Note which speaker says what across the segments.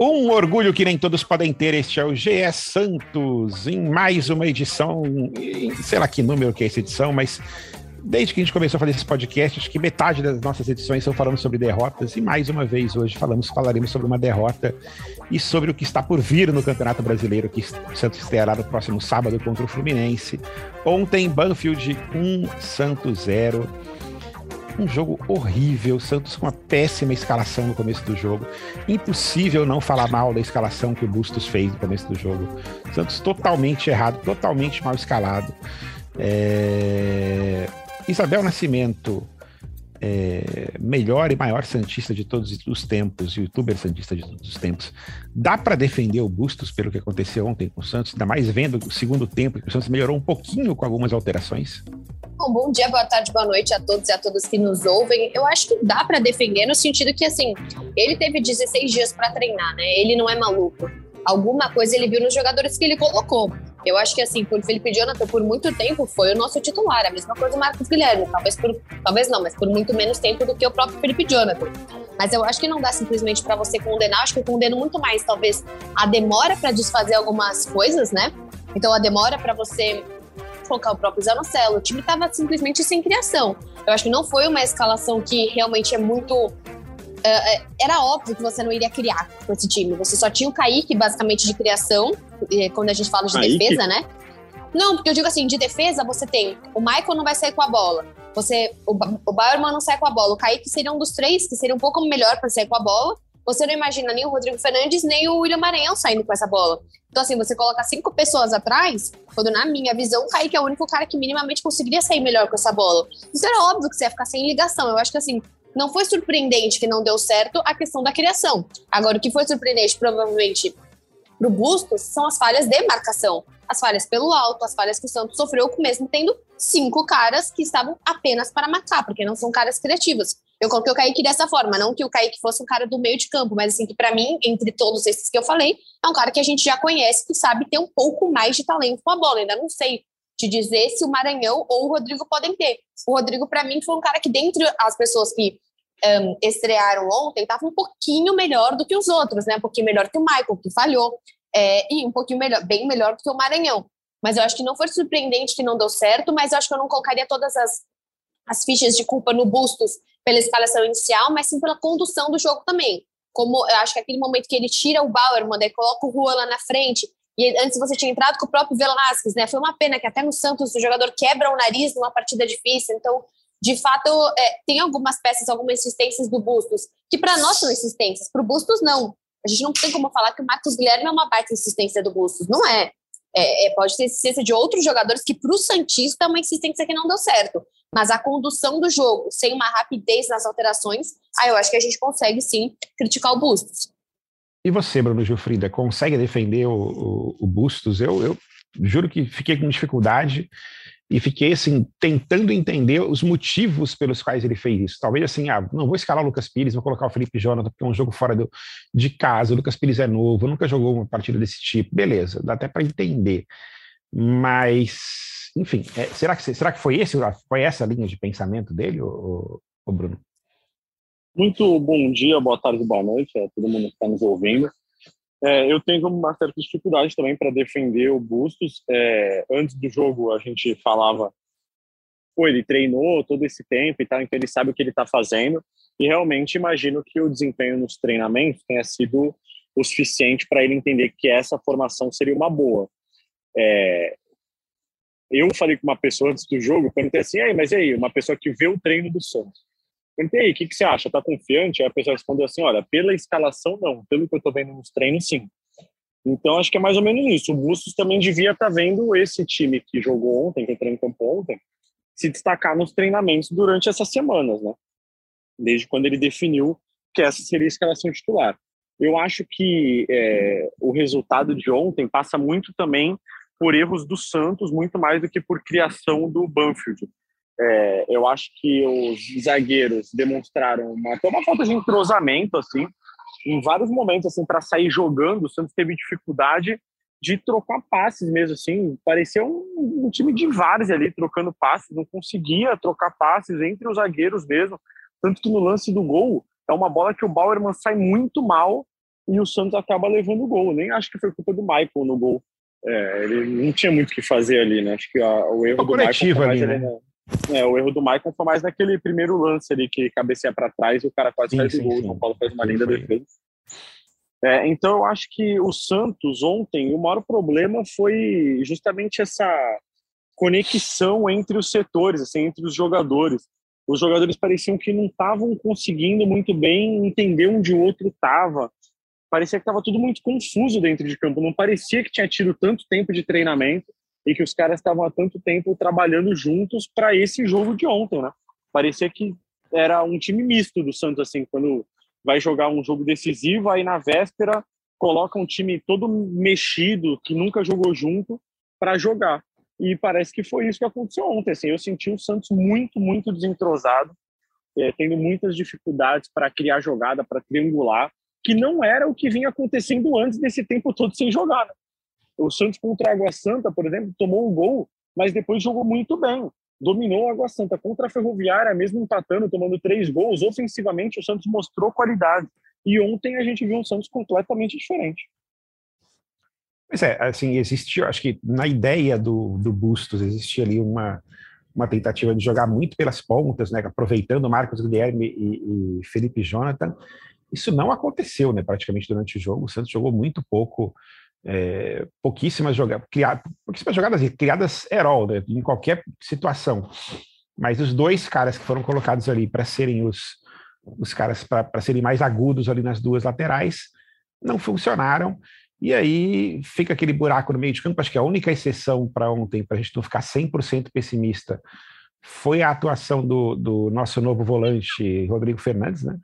Speaker 1: Um orgulho que nem todos podem ter, este é o GE Santos, em mais uma edição, em, sei lá que número que é essa edição, mas desde que a gente começou a fazer esse podcast, acho que metade das nossas edições são falando sobre derrotas, e mais uma vez hoje falamos, falaremos sobre uma derrota e sobre o que está por vir no Campeonato Brasileiro, que o Santos estreará no próximo sábado contra o Fluminense. Ontem, Banfield 1, Santos 0 um jogo horrível, Santos com uma péssima escalação no começo do jogo. Impossível não falar mal da escalação que o Bustos fez no começo do jogo. Santos totalmente errado, totalmente mal escalado. É... Isabel Nascimento, é... melhor e maior Santista de todos os tempos, youtuber Santista de todos os tempos. Dá para defender o Bustos pelo que aconteceu ontem com o Santos, ainda mais vendo o segundo tempo que o Santos melhorou um pouquinho com algumas alterações?
Speaker 2: Bom, bom dia, boa tarde, boa noite a todos e a todas que nos ouvem. Eu acho que dá para defender no sentido que, assim, ele teve 16 dias para treinar, né? Ele não é maluco. Alguma coisa ele viu nos jogadores que ele colocou. Eu acho que, assim, por Felipe Jonathan, por muito tempo, foi o nosso titular. A mesma coisa o Marcos Guilherme. Talvez por, talvez não, mas por muito menos tempo do que o próprio Felipe Jonathan. Mas eu acho que não dá simplesmente para você condenar. Acho que eu condeno muito mais, talvez, a demora para desfazer algumas coisas, né? Então, a demora para você colocar o próprio Zanocelo. O time estava simplesmente sem criação. Eu acho que não foi uma escalação que realmente é muito. Uh, era óbvio que você não iria criar com esse time. Você só tinha o Kaique, basicamente, de criação, quando a gente fala de Kaique? defesa, né? Não, porque eu digo assim, de defesa você tem o Michael não vai sair com a bola. Você, o, o Bauerman não sai com a bola. O Kaique seria um dos três, que seria um pouco melhor para sair com a bola. Você não imagina nem o Rodrigo Fernandes, nem o William Maranhão saindo com essa bola. Então, assim, você coloca cinco pessoas atrás, quando na minha visão, o Kaique é o único cara que minimamente conseguiria sair melhor com essa bola. Isso era óbvio que você ia ficar sem ligação. Eu acho que, assim, não foi surpreendente que não deu certo a questão da criação. Agora, o que foi surpreendente, provavelmente, pro Bustos, são as falhas de marcação. As falhas pelo alto, as falhas que o Santos sofreu, mesmo tendo cinco caras que estavam apenas para matar, porque não são caras criativos. Eu coloquei o Kaique dessa forma, não que o Kaique fosse um cara do meio de campo, mas assim, que para mim, entre todos esses que eu falei, é um cara que a gente já conhece, que sabe ter um pouco mais de talento com a bola. ainda não sei te dizer se o Maranhão ou o Rodrigo podem ter. O Rodrigo, para mim, foi um cara que, dentre as pessoas que um, estrearam ontem, estava um pouquinho melhor do que os outros, né? Um pouquinho melhor que o Michael, que falhou, é, e um pouquinho melhor, bem melhor do que o Maranhão. Mas eu acho que não foi surpreendente que não deu certo, mas eu acho que eu não colocaria todas as, as fichas de culpa no Bustos pela escalação inicial, mas sim pela condução do jogo também. Como eu acho que aquele momento que ele tira o Bauer, manda e coloca o Juan lá na frente, e antes você tinha entrado com o próprio Velasquez, né? Foi uma pena que até no Santos o jogador quebra o nariz numa partida difícil. Então, de fato, é, tem algumas peças, algumas insistências do Bustos, que para nós são insistências, para o Bustos não. A gente não tem como falar que o Marcos Guilherme é uma baita insistência do Bustos, não é. É, é, pode ter insistência de outros jogadores que para o Santista é uma insistência que não deu certo. Mas a condução do jogo, sem uma rapidez nas alterações, aí eu acho que a gente consegue sim criticar o Bustos.
Speaker 1: E você, Bruno Gilfrida, consegue defender o, o, o Bustos? Eu, eu juro que fiquei com dificuldade e fiquei assim tentando entender os motivos pelos quais ele fez isso. Talvez assim, ah, não vou escalar o Lucas Pires, vou colocar o Felipe Jonathan porque é um jogo fora do, de casa. O Lucas Pires é novo, nunca jogou uma partida desse tipo. Beleza, dá até para entender. Mas enfim, é, será, que, será que foi, esse, foi essa linha de pensamento dele, o Bruno?
Speaker 3: Muito bom dia, boa tarde, boa noite a todo mundo que está nos ouvindo. É, eu tenho uma certa dificuldade também para defender o Bustos. É, antes do jogo, a gente falava, pô, ele treinou todo esse tempo e tal, então ele sabe o que ele está fazendo. E realmente imagino que o desempenho nos treinamentos tenha sido o suficiente para ele entender que essa formação seria uma boa. É, eu falei com uma pessoa antes do jogo, perguntei assim, aí, mas e aí, uma pessoa que vê o treino do Santos. Perguntei o que, que você acha? Tá confiante? Aí a pessoa respondeu assim, olha, pela escalação não, pelo que eu tô vendo nos treinos, sim. Então, acho que é mais ou menos isso. O Bustos também devia estar tá vendo esse time que jogou ontem, que entrou em campo ontem, se destacar nos treinamentos durante essas semanas, né? Desde quando ele definiu que essa seria a escalação titular. Eu acho que é, o resultado de ontem passa muito também por erros do Santos muito mais do que por criação do Banfield. É, eu acho que os zagueiros demonstraram uma, até uma falta de entrosamento assim, em vários momentos assim para sair jogando. O Santos teve dificuldade de trocar passes mesmo, assim, parecia um, um time de vários ali, trocando passes, não conseguia trocar passes entre os zagueiros mesmo, tanto que no lance do gol, é uma bola que o Bauerman sai muito mal e o Santos acaba levando o gol, nem acho que foi culpa do Michael no gol, é, ele não tinha muito o que fazer ali, né, acho que a, o erro o do Michael foi ali, né? É, o erro do Michael foi mais naquele primeiro lance ali, que cabeceia para trás e o cara quase sim, faz sim, o gol, o João Paulo faz uma linda defesa. É, então, eu acho que o Santos ontem, o maior problema foi justamente essa conexão entre os setores, assim, entre os jogadores. Os jogadores pareciam que não estavam conseguindo muito bem entender onde o outro estava. Parecia que estava tudo muito confuso dentro de campo. Não parecia que tinha tido tanto tempo de treinamento e que os caras estavam há tanto tempo trabalhando juntos para esse jogo de ontem, né? Parecia que era um time misto do Santos, assim, quando vai jogar um jogo decisivo, aí na véspera coloca um time todo mexido, que nunca jogou junto, para jogar. E parece que foi isso que aconteceu ontem. Assim, eu senti o Santos muito, muito desentrosado, é, tendo muitas dificuldades para criar jogada, para triangular, que não era o que vinha acontecendo antes desse tempo todo sem jogar. Né? O Santos contra a Água Santa, por exemplo, tomou um gol, mas depois jogou muito bem dominou a Água Santa. Contra a Ferroviária, mesmo empatando, tomando três gols, ofensivamente o Santos mostrou qualidade. E ontem a gente viu um Santos completamente diferente.
Speaker 1: Pois é, assim, existe, acho que na ideia do, do Bustos, existia ali uma, uma tentativa de jogar muito pelas pontas, né, aproveitando Marcos Guilherme e, e Felipe Jonathan. Isso não aconteceu, né, praticamente durante o jogo. O Santos jogou muito pouco é, pouquíssimas jogadas, pouquíssimas jogadas criadas né, em qualquer situação. Mas os dois caras que foram colocados ali para serem os, os caras para serem mais agudos ali nas duas laterais não funcionaram. E aí fica aquele buraco no meio de campo. Acho que a única exceção para ontem, para a gente não ficar 100% pessimista, foi a atuação do, do nosso novo volante, Rodrigo Fernandes, né?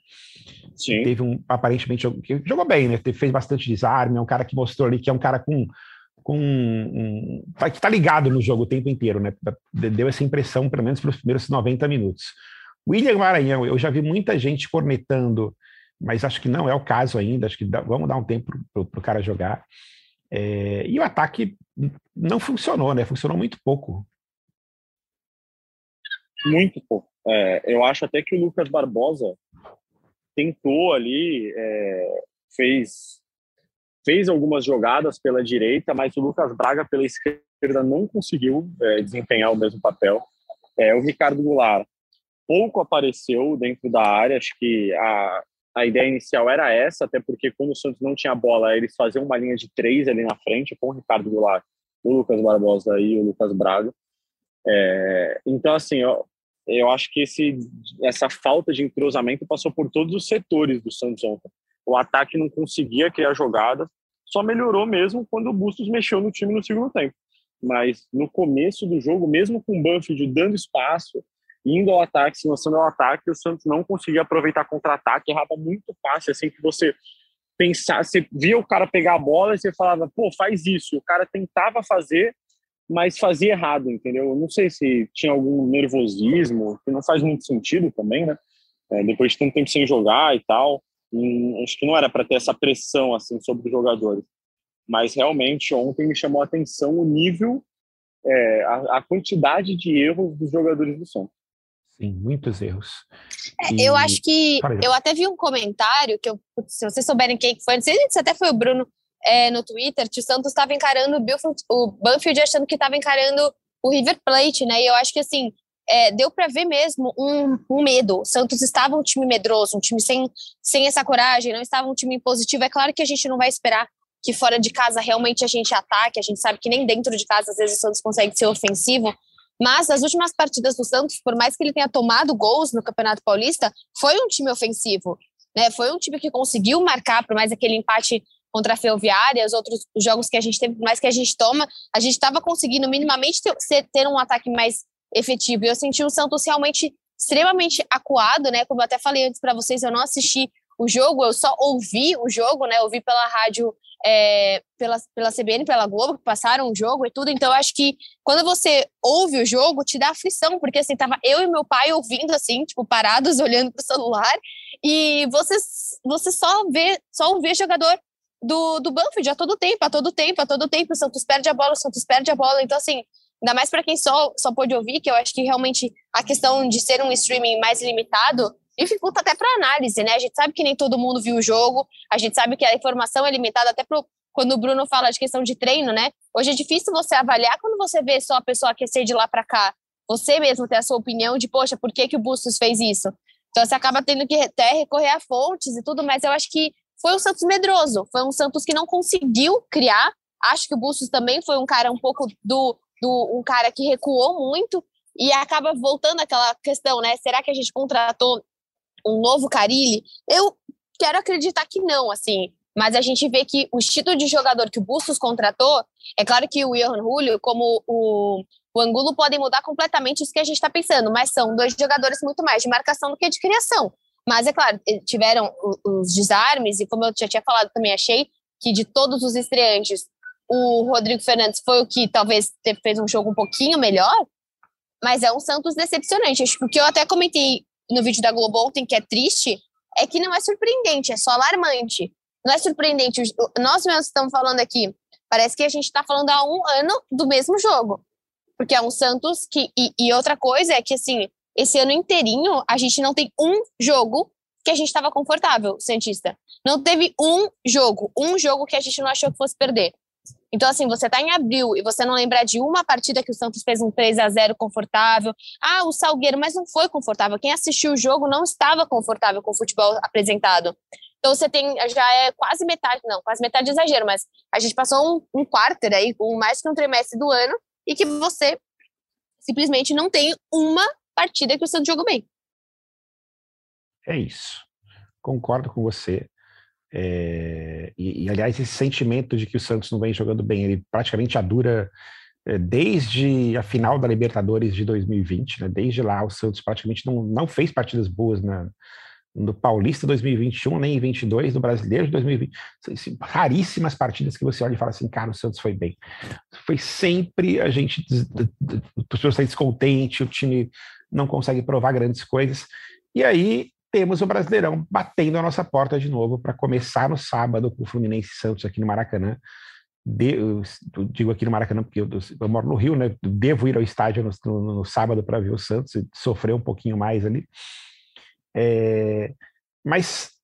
Speaker 1: Sim. Teve um, aparentemente, jogou bem, né? Fez bastante desarme, é um cara que mostrou ali que é um cara com. com um, que tá ligado no jogo o tempo inteiro, né? Deu essa impressão, pelo menos pelos primeiros 90 minutos. William Maranhão, eu já vi muita gente cornetando, mas acho que não é o caso ainda. Acho que dá, vamos dar um tempo para o cara jogar. É, e o ataque não funcionou, né? Funcionou muito pouco.
Speaker 3: Muito pouco. É, eu acho até que o Lucas Barbosa tentou ali, é, fez fez algumas jogadas pela direita, mas o Lucas Braga pela esquerda não conseguiu é, desempenhar o mesmo papel. É, o Ricardo Goulart pouco apareceu dentro da área, acho que a, a ideia inicial era essa, até porque quando o Santos não tinha bola, eles faziam uma linha de três ali na frente com o Ricardo Goulart, o Lucas Barbosa e o Lucas Braga. É, então, assim, ó, eu acho que esse, essa falta de entrosamento passou por todos os setores do Santos ontem. O ataque não conseguia criar jogadas, só melhorou mesmo quando o Bustos mexeu no time no segundo tempo. Mas no começo do jogo, mesmo com o Banfield dando espaço, indo ao ataque, se lançando ao ataque, o Santos não conseguia aproveitar contra-ataque, errava muito fácil, assim que você pensar, você via o cara pegar a bola e você falava, pô, faz isso. O cara tentava fazer, mas fazia errado, entendeu? Eu não sei se tinha algum nervosismo, que não faz muito sentido também, né? É, depois de tanto tempo sem jogar e tal, hum, acho que não era para ter essa pressão assim sobre os jogadores. Mas realmente ontem me chamou a atenção o nível, é, a, a, quantidade de erros dos jogadores do Santos.
Speaker 1: Sim, muitos erros.
Speaker 2: É, e... Eu acho que eu até vi um comentário que eu, se vocês souberem quem foi, não sei se até foi o Bruno é, no Twitter que o Santos estava encarando o, Bilfield, o Banfield achando que estava encarando o River Plate, né? E eu acho que assim é, deu para ver mesmo um, um, medo. O Santos estava um time medroso, um time sem, sem essa coragem, não estava um time positivo. É claro que a gente não vai esperar que fora de casa realmente a gente ataque, a gente sabe que nem dentro de casa às vezes o Santos consegue ser ofensivo, mas nas últimas partidas do Santos, por mais que ele tenha tomado gols no Campeonato Paulista, foi um time ofensivo, né? Foi um time que conseguiu marcar, por mais aquele empate contra a Ferroviária, os outros jogos que a gente teve, mais que a gente toma, a gente estava conseguindo minimamente ter, ter, um ataque mais efetivo. E eu senti o Santos realmente extremamente acuado, né? Como eu até falei antes para vocês, eu não assisti o jogo, eu só ouvi o jogo, né? Ouvi pela rádio, é, pela, pela CBN, pela Globo, que passaram o jogo e tudo. Então, eu acho que quando você ouve o jogo, te dá aflição, porque assim, tava eu e meu pai ouvindo, assim, tipo, parados, olhando pro celular, e você, você só vê, só vê jogador do, do Banfield a todo tempo, a todo tempo, a todo tempo. O Santos perde a bola, o Santos perde a bola. Então, assim, ainda mais para quem só, só pôde ouvir, que eu acho que realmente a questão de ser um streaming mais limitado dificulta até para análise, né? A gente sabe que nem todo mundo viu o jogo, a gente sabe que a informação é limitada até pro, quando o Bruno fala de questão de treino, né? Hoje é difícil você avaliar quando você vê só a pessoa aquecer de lá para cá. Você mesmo ter a sua opinião de, poxa, por que, que o Bustos fez isso? Então você acaba tendo que até recorrer a fontes e tudo, mas eu acho que foi um Santos medroso, foi um Santos que não conseguiu criar. Acho que o Bustos também foi um cara um pouco do, do um cara que recuou muito e acaba voltando aquela questão, né? Será que a gente contratou um novo Carilli? Eu quero acreditar que não, assim. Mas a gente vê que o estilo de jogador que o Bustos contratou, é claro que o Johan Julio, como o, o Angulo, podem mudar completamente isso que a gente está pensando, mas são dois jogadores muito mais de marcação do que de criação. Mas é claro, tiveram os desarmes, e como eu já tinha falado, também achei que de todos os estreantes, o Rodrigo Fernandes foi o que talvez fez um jogo um pouquinho melhor, mas é um Santos decepcionante. Acho o que eu até comentei no vídeo da Globo ontem, que é triste, é que não é surpreendente, é só alarmante. Não é surpreendente. Nós mesmos estamos falando aqui, parece que a gente está falando há um ano do mesmo jogo. Porque é um Santos que. E, e outra coisa é que, assim, esse ano inteirinho, a gente não tem um jogo que a gente estava confortável, Santista. Não teve um jogo, um jogo que a gente não achou que fosse perder. Então, assim, você tá em abril e você não lembrar de uma partida que o Santos fez um 3 a 0 confortável. Ah, o Salgueiro, mas não foi confortável. Quem assistiu o jogo não estava confortável com o futebol apresentado. Então, você tem, já é quase metade, não, quase metade de exagero, mas a gente passou um, um quarter aí, com mais que um trimestre do ano, e que você simplesmente não tem uma partida que o Santos jogou bem.
Speaker 1: É isso. Concordo com você. É, e, e, aliás, esse sentimento de que o Santos não vem jogando bem, ele praticamente dura é, desde a final da Libertadores de 2020, né? Desde lá, o Santos praticamente não, não fez partidas boas na, no Paulista 2021, nem em 22, no Brasileiro de 2020. Assim, raríssimas partidas que você olha e fala assim, cara, o Santos foi bem. Foi sempre a gente, o torcedor está descontente, o time não consegue provar grandes coisas. E aí temos o Brasileirão batendo a nossa porta de novo para começar no sábado com o Fluminense Santos aqui no Maracanã. De, eu, digo aqui no Maracanã porque eu, eu, moro no Rio, né? Devo ir ao estádio no, no, no sábado para ver o Santos e sofrer um pouquinho mais ali. É, mas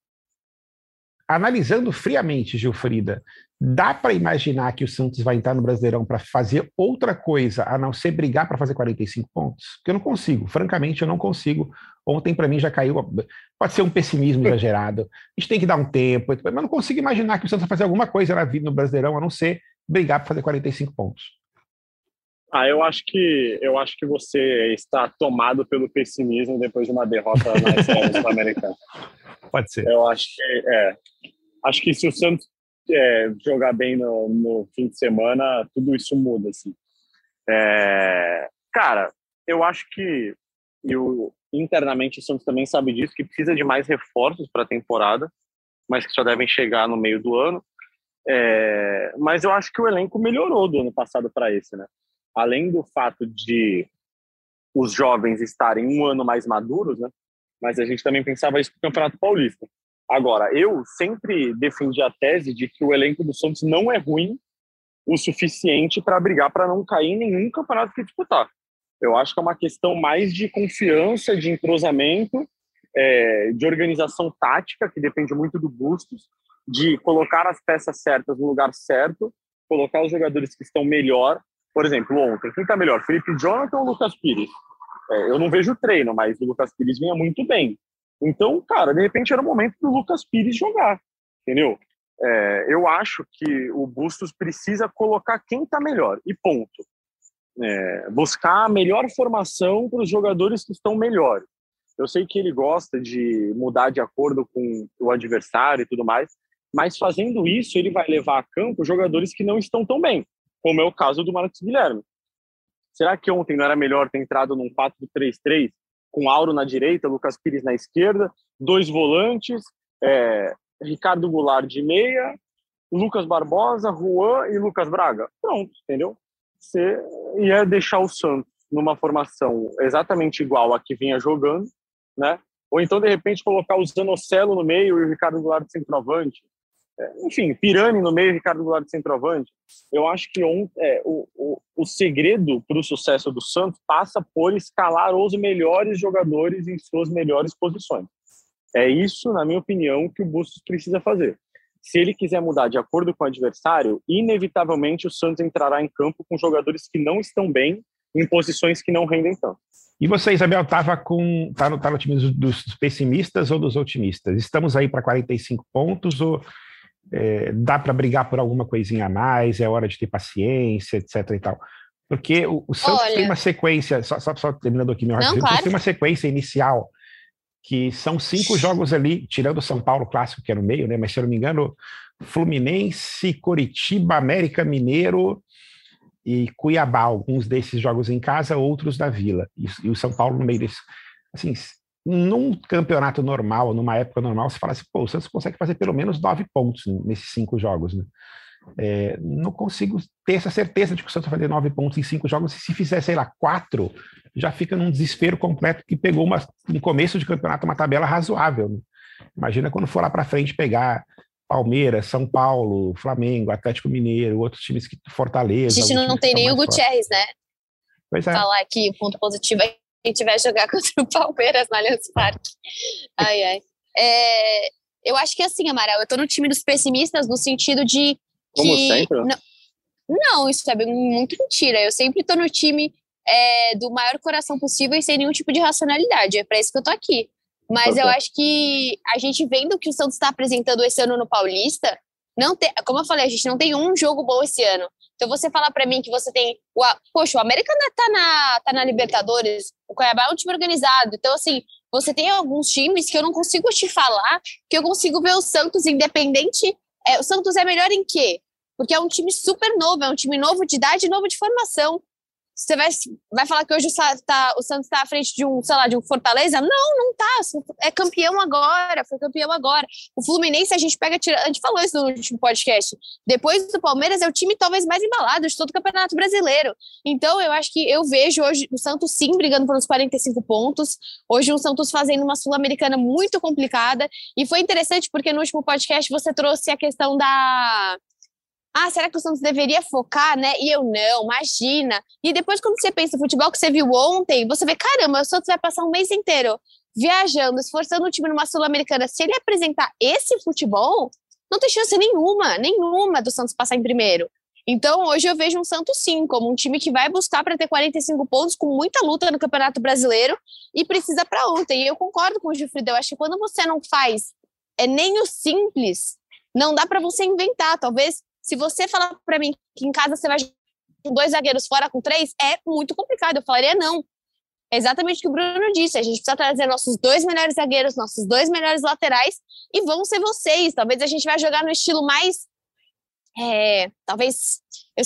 Speaker 1: analisando friamente, Gilfrida, dá para imaginar que o Santos vai entrar no Brasileirão para fazer outra coisa a não ser brigar para fazer 45 pontos? Porque eu não consigo, francamente, eu não consigo. Ontem, para mim, já caiu. Pode ser um pessimismo exagerado. A gente tem que dar um tempo, mas não consigo imaginar que o Santos vai fazer alguma coisa na vida no Brasileirão a não ser brigar para fazer 45 pontos.
Speaker 3: Ah, eu acho que eu acho que você está tomado pelo pessimismo depois de uma derrota na Sul-Americana.
Speaker 1: Pode ser.
Speaker 3: Eu acho que é. Acho que se o Santos é, jogar bem no, no, fim de semana, tudo isso muda, assim. É, cara, eu acho que e o, internamente o Santos também sabe disso, que precisa de mais reforços para a temporada, mas que só devem chegar no meio do ano. É, mas eu acho que o elenco melhorou do ano passado para esse, né? Além do fato de os jovens estarem um ano mais maduros, né? Mas a gente também pensava isso para o Campeonato Paulista. Agora, eu sempre defendi a tese de que o elenco do Santos não é ruim o suficiente para brigar para não cair em nenhum campeonato que disputar. Eu acho que é uma questão mais de confiança, de entrosamento, é, de organização tática, que depende muito do Bustos, de colocar as peças certas no lugar certo, colocar os jogadores que estão melhor por exemplo, ontem, quem está melhor, Felipe Jonathan ou Lucas Pires? É, eu não vejo treino, mas o Lucas Pires vinha muito bem. Então, cara, de repente era o momento do Lucas Pires jogar, entendeu? É, eu acho que o Bustos precisa colocar quem está melhor, e ponto. É, buscar a melhor formação para os jogadores que estão melhores. Eu sei que ele gosta de mudar de acordo com o adversário e tudo mais, mas fazendo isso, ele vai levar a campo jogadores que não estão tão bem como é o caso do Marcos Guilherme. Será que ontem não era melhor ter entrado num 4-3-3 com Auro na direita, Lucas Pires na esquerda, dois volantes, é, Ricardo Goulart de meia, Lucas Barbosa, Juan e Lucas Braga? Pronto, entendeu? Você ia deixar o Santos numa formação exatamente igual a que vinha jogando, né? Ou então, de repente, colocar o Zanocelo no meio e o Ricardo Goulart de centroavante. Enfim, Pirani no meio, Ricardo Goulart de centroavante. Eu acho que é, o, o, o segredo para o sucesso do Santos passa por escalar os melhores jogadores em suas melhores posições. É isso, na minha opinião, que o Bustos precisa fazer. Se ele quiser mudar de acordo com o adversário, inevitavelmente o Santos entrará em campo com jogadores que não estão bem em posições que não rendem tanto.
Speaker 1: E você, Isabel, estava com tá no, tá no time dos, dos, pessimistas ou dos otimistas? Estamos aí para 45 pontos ou é, dá para brigar por alguma coisinha a mais? É hora de ter paciência, etc. e tal. Porque o, o Santos Olha... tem uma sequência, só, só, só terminando aqui meu raciocínio, claro. tem uma sequência inicial que são cinco jogos ali, tirando o São Paulo clássico, que é no meio, né? Mas se eu não me engano, Fluminense, Coritiba, América Mineiro e Cuiabá, alguns desses jogos em casa, outros da Vila. E, e o São Paulo no meio disso. Assim, num campeonato normal, numa época normal, você fala assim, pô, o Santos consegue fazer pelo menos nove pontos nesses cinco jogos, né? É, não consigo ter essa certeza de que o Santos vai fazer nove pontos em cinco jogos. E se fizer, sei lá, quatro, já fica num desespero completo que pegou uma, no começo de campeonato uma tabela razoável. Né? Imagina quando for lá para frente pegar Palmeiras, São Paulo, Flamengo, Atlético Mineiro, outros times que Fortaleza.
Speaker 2: A gente não tem nem o Gutierrez, né?
Speaker 1: Pois é.
Speaker 2: Falar aqui, o ponto positivo é gente vai jogar contra o Palmeiras no Allianz Parque. Ai, ai. É, eu acho que assim, Amaral, eu tô no time dos pessimistas no sentido de
Speaker 3: como que, sempre? Não,
Speaker 2: não, isso é muito mentira. Eu sempre tô no time é, do maior coração possível e sem nenhum tipo de racionalidade. É para isso que eu tô aqui. Mas eu acho que a gente vendo o que o Santos está apresentando esse ano no Paulista, não tem, como eu falei, a gente não tem um jogo bom esse ano. Então você falar para mim que você tem, o, poxa, o América tá na, tá na Libertadores, o Cuiabá é um time organizado. Então assim, você tem alguns times que eu não consigo te falar, que eu consigo ver o Santos independente é, o Santos é melhor em quê? Porque é um time super novo, é um time novo de idade novo de formação. Você vai, vai falar que hoje o, tá, o Santos está à frente de um, sei lá, de um Fortaleza? Não, não tá. É campeão agora, foi campeão agora. O Fluminense, a gente pega. A gente falou isso no último podcast. Depois do Palmeiras, é o time talvez mais embalado de todo o Campeonato Brasileiro. Então, eu acho que eu vejo hoje o Santos sim brigando pelos 45 pontos. Hoje, o Santos fazendo uma Sul-Americana muito complicada. E foi interessante porque no último podcast você trouxe a questão da ah, será que o Santos deveria focar, né? E eu não, imagina. E depois, quando você pensa no futebol que você viu ontem, você vê, caramba, o Santos vai passar um mês inteiro viajando, esforçando o time numa Sul-Americana. Se ele apresentar esse futebol, não tem chance nenhuma, nenhuma do Santos passar em primeiro. Então, hoje eu vejo um Santos sim, como um time que vai buscar para ter 45 pontos, com muita luta no Campeonato Brasileiro e precisa para ontem. E eu concordo com o Gilfrido, eu acho que quando você não faz é nem o simples, não dá para você inventar. Talvez se você falar para mim que em casa você vai com dois zagueiros fora com três, é muito complicado. Eu falaria não. É exatamente o que o Bruno disse. A gente precisa trazer nossos dois melhores zagueiros, nossos dois melhores laterais e vão ser vocês. Talvez a gente vai jogar no estilo mais. É, talvez. Eu,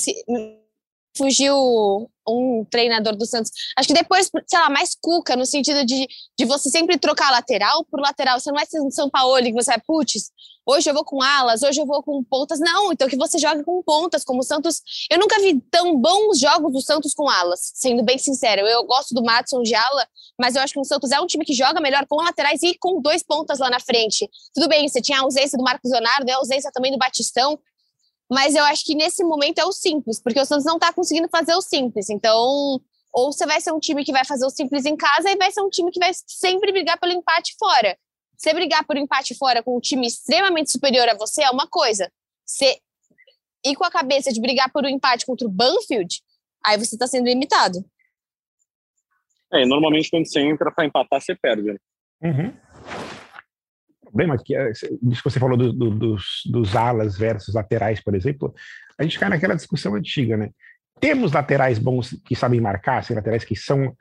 Speaker 2: fugiu um treinador do Santos. Acho que depois, sei lá, mais cuca, no sentido de, de você sempre trocar lateral por lateral. Você não vai ser um São Paulo que você vai, putz, hoje eu vou com alas, hoje eu vou com pontas. Não, então que você jogue com pontas, como o Santos. Eu nunca vi tão bons jogos do Santos com alas, sendo bem sincero. Eu gosto do Matson de ala, mas eu acho que o Santos é um time que joga melhor com laterais e com dois pontas lá na frente. Tudo bem, você tinha a ausência do Marcos Leonardo, a ausência também do Batistão, mas eu acho que nesse momento é o simples, porque o Santos não está conseguindo fazer o simples. Então, ou você vai ser um time que vai fazer o simples em casa e vai ser um time que vai sempre brigar pelo empate fora. Você brigar por empate fora com um time extremamente superior a você é uma coisa. Você ir com a cabeça de brigar por um empate contra o Banfield, aí você está sendo limitado.
Speaker 3: É, normalmente quando você entra para empatar, você perde. Né?
Speaker 1: Uhum problema que é, isso que você falou do, do, dos, dos alas versus laterais, por exemplo, a gente cai naquela discussão antiga, né? Temos laterais bons que sabem marcar, assim, laterais que são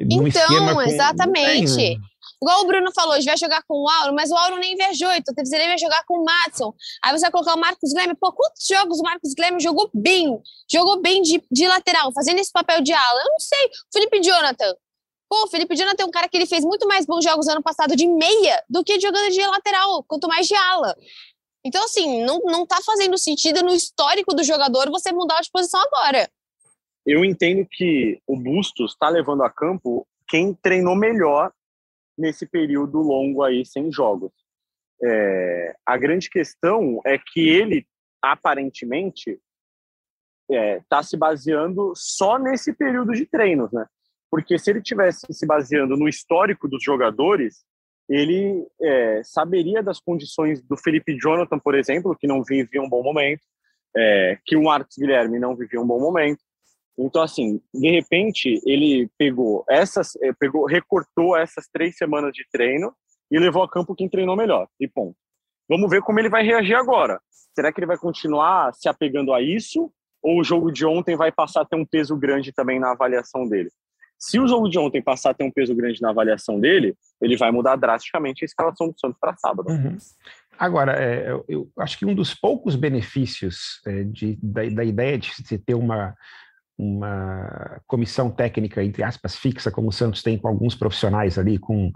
Speaker 2: então, com... exatamente. Tem, né? Igual o Bruno falou, a gente vai jogar com o Auro, mas o Auro nem viajou, então ele vai jogar com o Matson. Aí você vai colocar o Marcos Grêmio. Pô, quantos jogos o Marcos Grêmio jogou bem? Jogou bem de, de lateral, fazendo esse papel de ala. Eu não sei. Felipe Jonathan, Pô, o Felipe Jonathan é um cara que ele fez muito mais bons jogos ano passado de meia do que jogando de lateral, quanto mais de ala. Então, assim, não, não tá fazendo sentido no histórico do jogador você mudar de posição agora.
Speaker 3: Eu entendo que o Bustos está levando a campo quem treinou melhor nesse período longo aí sem jogos. é, a grande questão é que ele, aparentemente, está é, tá se baseando só nesse período de treinos, né? Porque se ele tivesse se baseando no histórico dos jogadores, ele é, saberia das condições do Felipe Jonathan, por exemplo, que não vivia um bom momento, é, que o Marcos Guilherme não vivia um bom momento. Então, assim, de repente, ele pegou essas, é, pegou, recortou essas três semanas de treino e levou a campo quem treinou melhor. E ponto. Vamos ver como ele vai reagir agora. Será que ele vai continuar se apegando a isso? Ou o jogo de ontem vai passar a ter um peso grande também na avaliação dele? Se o jogo de ontem passar a ter um peso grande na avaliação dele, ele vai mudar drasticamente a escalação do Santos para sábado.
Speaker 1: Uhum. Agora, é, eu, eu, acho que um dos poucos benefícios é, de, da, da, ideia de se ter uma, uma comissão técnica, entre aspas, fixa, como o Santos tem com alguns profissionais ali, com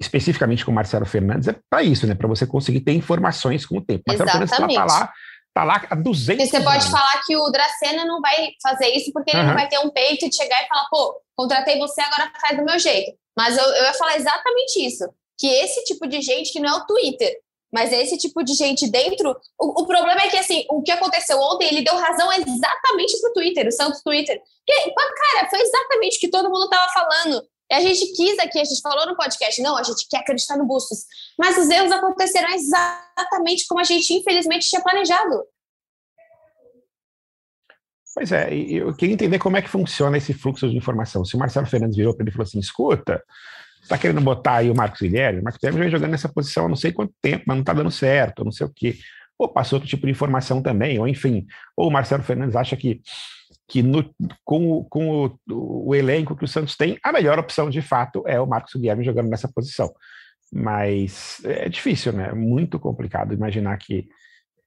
Speaker 1: especificamente com o Marcelo Fernandes, é para isso, né? Para você conseguir ter informações com o tempo. Marcelo
Speaker 2: Exatamente. Fernandes
Speaker 1: está lá, tá lá há 200
Speaker 2: Você pode falar que o Dracena não vai fazer isso porque ele uhum. não vai ter um peito de chegar e falar, pô, contratei você, agora faz do meu jeito. Mas eu, eu ia falar exatamente isso. Que esse tipo de gente, que não é o Twitter, mas é esse tipo de gente dentro. O, o, problema é que, assim, o que aconteceu ontem, ele deu razão exatamente pro Twitter, o Santos Twitter. Que, cara, foi exatamente o que todo mundo tava falando. E a gente quis aqui, a gente falou no podcast, não, a gente quer acreditar no Bustos. Mas os erros aconteceram exatamente como a gente, infelizmente, tinha planejado.
Speaker 1: Pois é, eu queria entender como é que funciona esse fluxo de informação. Se o Marcelo Fernandes virou para ele e falou assim: escuta, está querendo botar aí o Marcos Guilherme? O Marcos Guilherme vem jogando nessa posição há não sei quanto tempo, mas não está dando certo, não sei o quê. Ou passou outro tipo de informação também, ou enfim. Ou o Marcelo Fernandes acha que, que no, com, com o, o, elenco que o Santos tem, a melhor opção de fato é o Marcos Guilherme jogando nessa posição. Mas é difícil, né? É muito complicado imaginar que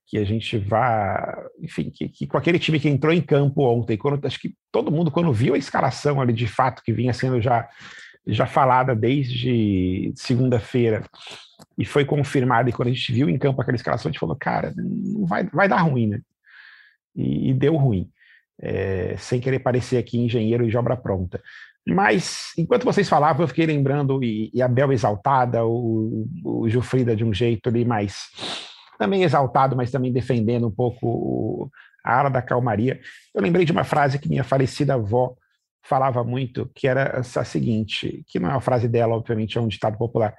Speaker 1: que a gente vá, enfim, que, que, com aquele time que entrou em campo ontem, quando, acho que todo mundo, quando viu a escalação ali de fato, que vinha sendo já, já falada desde segunda-feira, e foi confirmada, e quando a gente viu em campo aquela escalação, a gente falou, cara, não vai, vai dar ruim, né? E, e deu ruim, é, sem querer parecer aqui engenheiro de obra pronta. Mas, enquanto vocês falavam, eu fiquei lembrando, e, e a Bel exaltada, o, o Jufrida de um jeito ali mais também exaltado, mas também defendendo um pouco a ala da calmaria. Eu lembrei de uma frase que minha falecida avó falava muito, que era a seguinte, que não é uma frase dela, obviamente, é um ditado popular.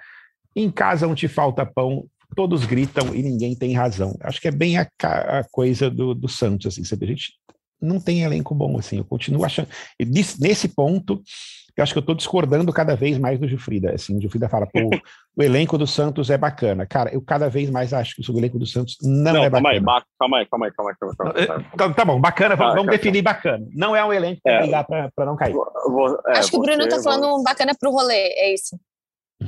Speaker 1: Em casa onde falta pão, todos gritam e ninguém tem razão. Acho que é bem a, a coisa do, do Santos, assim, sabe? A gente não tem elenco bom, assim, eu continuo achando... Nesse ponto, eu acho que eu estou discordando cada vez mais do Gilfrida. Assim, o Gilfrida fala, pô, o elenco do Santos é bacana. Cara, eu cada vez mais acho que o elenco do Santos não, não é
Speaker 3: calma
Speaker 1: bacana.
Speaker 3: Aí, calma aí, calma aí, calma aí, calma aí. Calma aí.
Speaker 1: Tá, tá, tá bom, bacana, vamos, vamos definir bacana. Não é um elenco para é, para não cair.
Speaker 2: Vou, é, acho que o Bruno está falando vou... bacana para o rolê, é isso.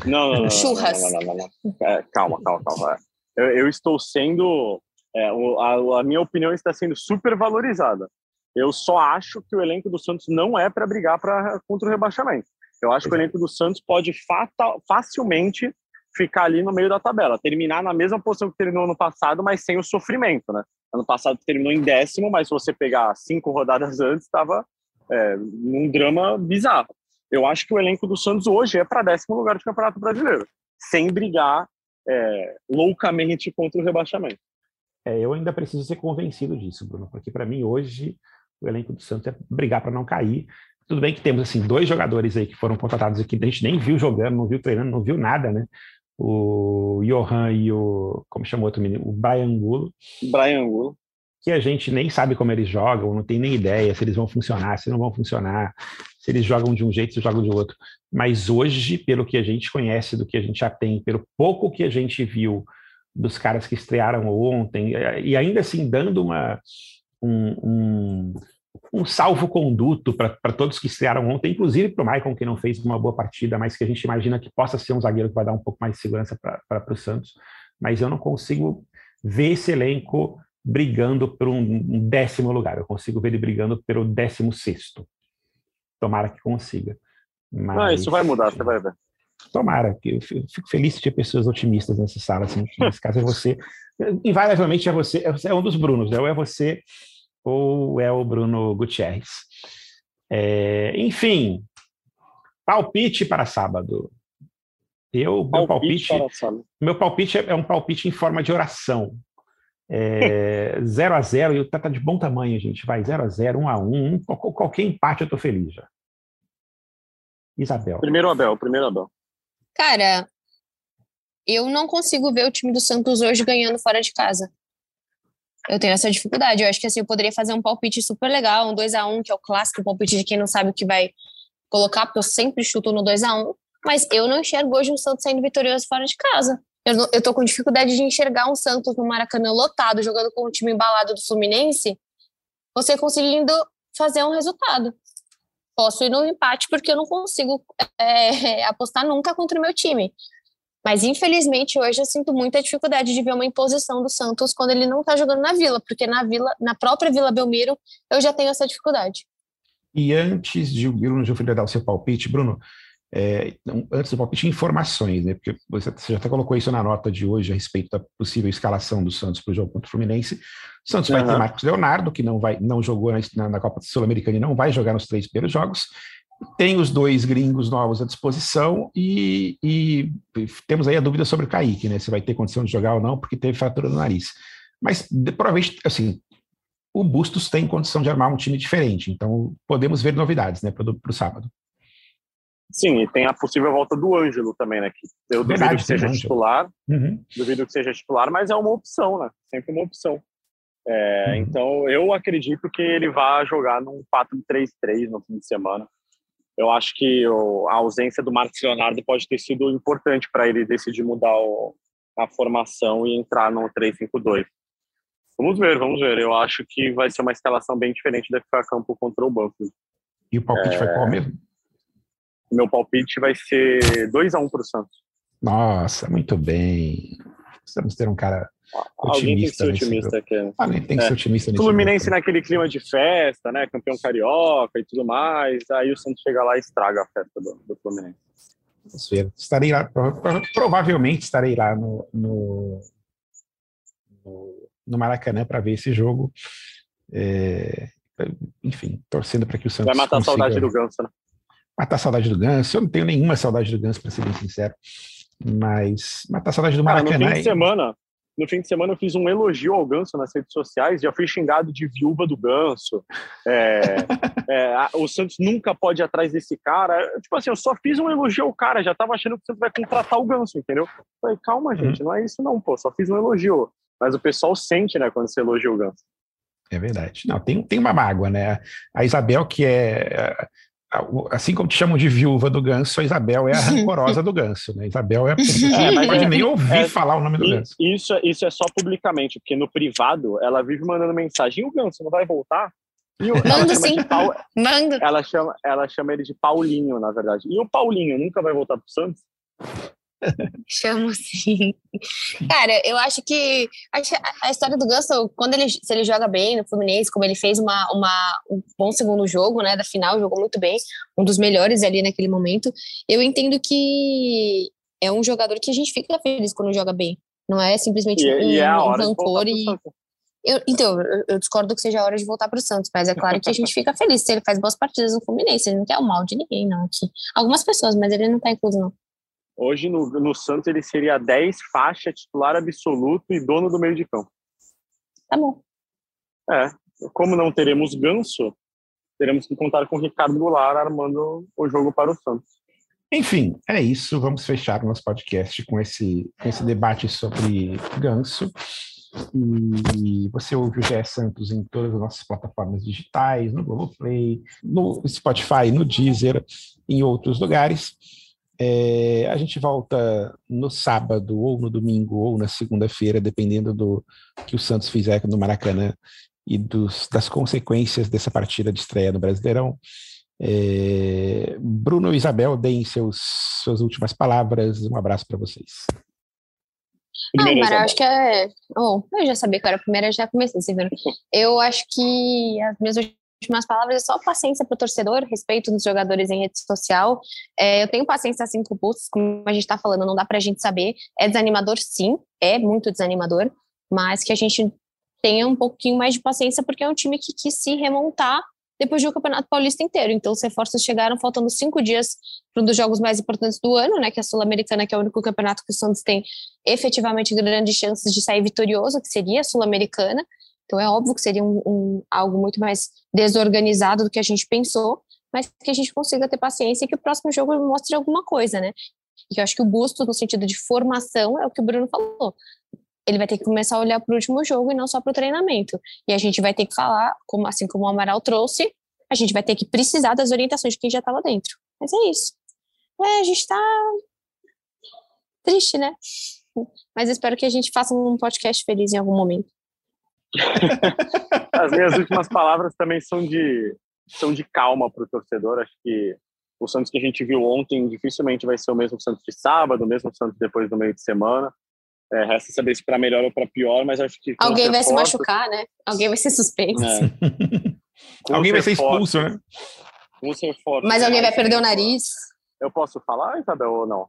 Speaker 3: Não, não, não.
Speaker 2: Churras.
Speaker 3: Não, não, não, não, é, calma, calma, calma. Eu, eu estou sendo. É, a, a minha opinião está sendo super valorizada. Eu só acho que o elenco do Santos não é para brigar pra, contra o rebaixamento. Eu acho que o elenco do Santos pode fatal, facilmente ficar ali no meio da tabela, terminar na mesma posição que terminou ano passado, mas sem o sofrimento, né? Ano passado terminou em décimo, mas se você pegar cinco rodadas antes, estava é, num drama bizarro. Eu acho que o elenco do Santos hoje é para décimo lugar do Campeonato Brasileiro, sem brigar é, loucamente contra o rebaixamento.
Speaker 1: É, eu ainda preciso ser convencido disso, Bruno, porque para mim hoje o elenco do Santos é brigar para não cair. Tudo bem que temos assim dois jogadores aí que foram contratados aqui, a gente nem viu jogando, não viu treinando, não viu nada, né? O Johan e o como chamou outro menino, o Brian Angulo.
Speaker 3: Brian Angulo.
Speaker 1: Que a gente nem sabe como eles jogam, não tem nem ideia se eles vão funcionar, se não vão funcionar, se eles jogam de um jeito, se jogam de outro. Mas hoje, pelo que a gente conhece, do que a gente já tem, pelo pouco que a gente viu dos caras que estrearam ontem, e ainda assim dando uma, um, um, um salvo-conduto para todos que estrearam ontem, inclusive para o Maicon, que não fez uma boa partida, mas que a gente imagina que possa ser um zagueiro que vai dar um pouco mais de segurança para o Santos. Mas eu não consigo ver esse elenco brigando por um décimo lugar. Eu consigo ver ele brigando pelo décimo sexto. Tomara que consiga.
Speaker 3: Mas... Isso vai mudar, você vai ver.
Speaker 1: Tomara, que eu fico feliz de ter pessoas otimistas nessa sala. Assim, nesse caso é você. Invariavelmente é você, é um dos Brunos, né? ou é você ou é o Bruno Gutierrez. É, enfim, palpite para sábado. Eu, meu palpite, palpite meu palpite é, é um palpite em forma de oração. 0 é, a 0 e tá, tá de bom tamanho, gente. Vai 0 a 0 1 a 1 qualquer empate eu tô feliz já. Isabel.
Speaker 3: Primeiro Abel, primeiro Abel.
Speaker 2: Cara, eu não consigo ver o time do Santos hoje ganhando fora de casa. Eu tenho essa dificuldade. Eu acho que assim, eu poderia fazer um palpite super legal, um 2 a 1 que é o clássico palpite de quem não sabe o que vai colocar, porque eu sempre chuto no 2 a 1 mas eu não enxergo hoje um Santos saindo vitorioso fora de casa. Eu, não, eu tô com dificuldade de enxergar um Santos no Maracanã lotado, jogando com o time embalado do Fluminense, você conseguindo fazer um resultado. Posso ir no empate porque eu não consigo é, apostar nunca contra o meu time. Mas infelizmente hoje eu sinto muita dificuldade de ver uma imposição do Santos quando ele não está jogando na Vila, porque na Vila, na própria Vila Belmiro, eu já tenho essa dificuldade.
Speaker 1: E antes de o Bruno Gilfrida dar o seu palpite, Bruno, é, antes do palpite, informações, né? Porque você, você já até colocou isso na nota de hoje a respeito da possível escalação do Santos para o jogo contra o Fluminense. O Santos uhum. vai ter Marcos Leonardo, que não vai, não jogou na, na Copa Sul-Americana e não vai jogar nos três primeiros jogos. Tem os dois gringos novos à disposição e, e, temos aí a dúvida sobre o Kaique, né? Se vai ter condição de jogar ou não, porque teve fratura no nariz. Mas provavelmente, assim, o Bustos tem condição de armar um time diferente, então podemos ver novidades, né, para o sábado.
Speaker 3: Sim, e tem a possível volta do Ângelo também, né? Que eu Verdade, duvido que seja titular, uhum. duvido que seja titular, mas é uma opção, né? Sempre uma opção. É, uhum. Então, eu acredito que ele vai jogar num 4-3-3 no fim de semana. Eu acho que o, a ausência do Marcos Leonardo pode ter sido importante para ele decidir mudar o, a formação e entrar no 3-5-2. Vamos ver, vamos ver. Eu acho que vai ser uma escalação bem diferente da a campo contra o Banco.
Speaker 1: E o palpite é... foi qual mesmo?
Speaker 3: meu palpite vai ser 2 a 1 um para o Santos.
Speaker 1: Nossa, muito bem. Precisamos ter um cara otimista.
Speaker 3: Alguém tem que ser otimista aqui.
Speaker 1: Alguém tem que é. ser otimista
Speaker 3: nesse Fluminense grupo. naquele clima de festa, né? Campeão carioca e tudo mais. Aí o Santos chega lá e estraga a festa do, do Fluminense.
Speaker 1: Vamos ver. Estarei lá, provavelmente estarei lá no, no, no, no Maracanã para ver esse jogo. É, enfim, torcendo para que o Santos.
Speaker 3: Vai matar
Speaker 1: consiga...
Speaker 3: a saudade do Ganso, né?
Speaker 1: matar a saudade do Ganso. Eu não tenho nenhuma saudade do Ganso, para ser bem sincero. Mas matar a saudade do Maracanã.
Speaker 3: Cara, no fim de semana, no fim de semana eu fiz um elogio ao Ganso nas redes sociais, já fui xingado de viúva do Ganso. É, é, o Santos nunca pode ir atrás desse cara. Tipo assim, eu só fiz um elogio ao cara, já tava achando que o Santos vai contratar o Ganso, entendeu? Falei, calma, uhum. gente, não é isso não, pô, só fiz um elogio. Mas o pessoal sente, né, quando você elogia o Ganso.
Speaker 1: É verdade. Não, tem, tem uma mágoa, né? A Isabel, que é assim como te chamam de viúva do ganso, a Isabel é a rancorosa do ganso, né? Isabel é é, não pode é, nem ouvir é, falar o nome do ganso.
Speaker 3: Isso, isso é só publicamente, porque no privado ela vive mandando mensagem, e o ganso não vai voltar?
Speaker 2: Mando sim, Paul... Mando.
Speaker 3: Ela chama, ela chama ele de Paulinho, na verdade. E o Paulinho nunca vai voltar pro Santos?
Speaker 2: Chamo sim. Cara, eu acho que a, história do Ganso, quando ele, se ele joga bem no Fluminense, como ele fez uma, uma, um bom segundo jogo, né, da final, jogou muito bem, um dos melhores ali naquele momento, eu entendo que é um jogador que a gente fica feliz quando joga bem. Não é simplesmente
Speaker 3: e,
Speaker 2: um,
Speaker 3: e é um
Speaker 2: rancor e. Eu, então, eu, eu, discordo que seja a hora de voltar para o Santos, mas é claro que a gente fica feliz se ele faz boas partidas no Fluminense. Ele não quer o mal de ninguém, não. Aqui. Algumas pessoas, mas ele não está incluso, não.
Speaker 3: Hoje no, no Santos ele seria 10 faixa, titular absoluto e dono do meio de campo.
Speaker 2: Tá bom.
Speaker 3: É, como não teremos Ganso, teremos que contar com o Ricardo Goulart armando o jogo para o Santos.
Speaker 1: Enfim, é isso. Vamos fechar nosso podcast com esse, com esse debate sobre Ganso. E você ouve o GE Santos em todas as nossas plataformas digitais, no Globoplay, no Spotify, no Deezer, em outros lugares. É, a gente volta no sábado, ou no domingo, ou na segunda-feira, dependendo do que o Santos fizer no Maracanã e dos, das consequências dessa partida de estreia no Brasileirão. É, Bruno e Isabel, deem seus, suas últimas palavras. Um abraço para vocês.
Speaker 2: Ah, Mara, acho que é. Oh, eu já sabia que era a primeira, já comecei, você viu? Eu acho que as minhas últimas palavras é só paciência para o torcedor, respeito dos jogadores em rede social. É, eu tenho paciência assim com o Pulse, como a gente está falando, não dá para a gente saber. É desanimador, sim, é muito desanimador, mas que a gente tenha um pouquinho mais de paciência, porque é um time que quis se remontar depois de um Campeonato Paulista inteiro. Então, os reforços chegaram faltando cinco dias para um dos jogos mais importantes do ano, né? Que é a Sul-Americana, que é o único campeonato que o Santos tem efetivamente grandes chances de sair vitorioso, que seria a Sul-Americana. Então, é óbvio que seria um, um, algo muito mais desorganizado do que a gente pensou, mas que a gente consiga ter paciência e que o próximo jogo mostre alguma coisa, né? E eu acho que o Bustos, no sentido de formação, é o que o Bruno falou ele vai ter que começar a olhar para o último jogo e não só para o treinamento. E a gente vai ter que falar, como assim como o Amaral trouxe, a gente vai ter que precisar das orientações de quem já está lá dentro. Mas é isso. É, a gente está triste, né? Mas espero que a gente faça um podcast feliz em algum momento.
Speaker 3: As minhas últimas palavras também são de são de calma para o torcedor. Acho que o Santos que a gente viu ontem dificilmente vai ser o mesmo Santos de sábado, o mesmo Santos depois do meio de semana. É, resta saber se para melhor ou para pior, mas acho que.
Speaker 2: Alguém vai se machucar, né? Alguém vai ser suspenso. É.
Speaker 1: alguém vai ser expulso, né?
Speaker 3: Vou ser forte.
Speaker 2: Mas alguém vai perder o nariz.
Speaker 3: Eu posso falar, Isabel, ou não?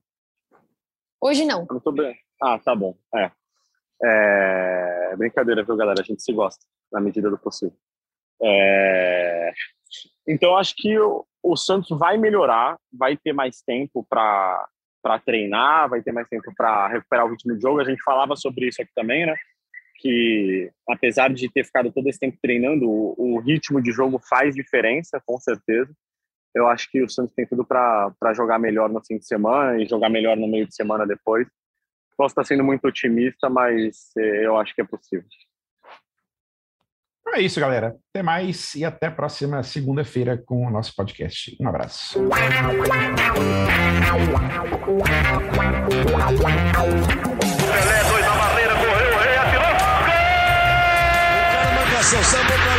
Speaker 2: Hoje não.
Speaker 3: Eu não tô bem. Ah, tá bom. É. é. Brincadeira, viu, galera? A gente se gosta, na medida do possível. É... Então, acho que o, o Santos vai melhorar, vai ter mais tempo para para treinar, vai ter mais tempo para recuperar o ritmo de jogo. A gente falava sobre isso aqui também, né? Que apesar de ter ficado todo esse tempo treinando, o, o ritmo de jogo faz diferença, com certeza. Eu acho que o Santos tem tudo para jogar melhor no fim de semana e jogar melhor no meio de semana depois. Posso estar sendo muito otimista, mas eh, eu acho que é possível.
Speaker 1: É isso, galera. Até mais e até a próxima segunda-feira com o nosso podcast. Um abraço. Pelé, dois na barreira, correu, o rei atirou. Gol! O cara manda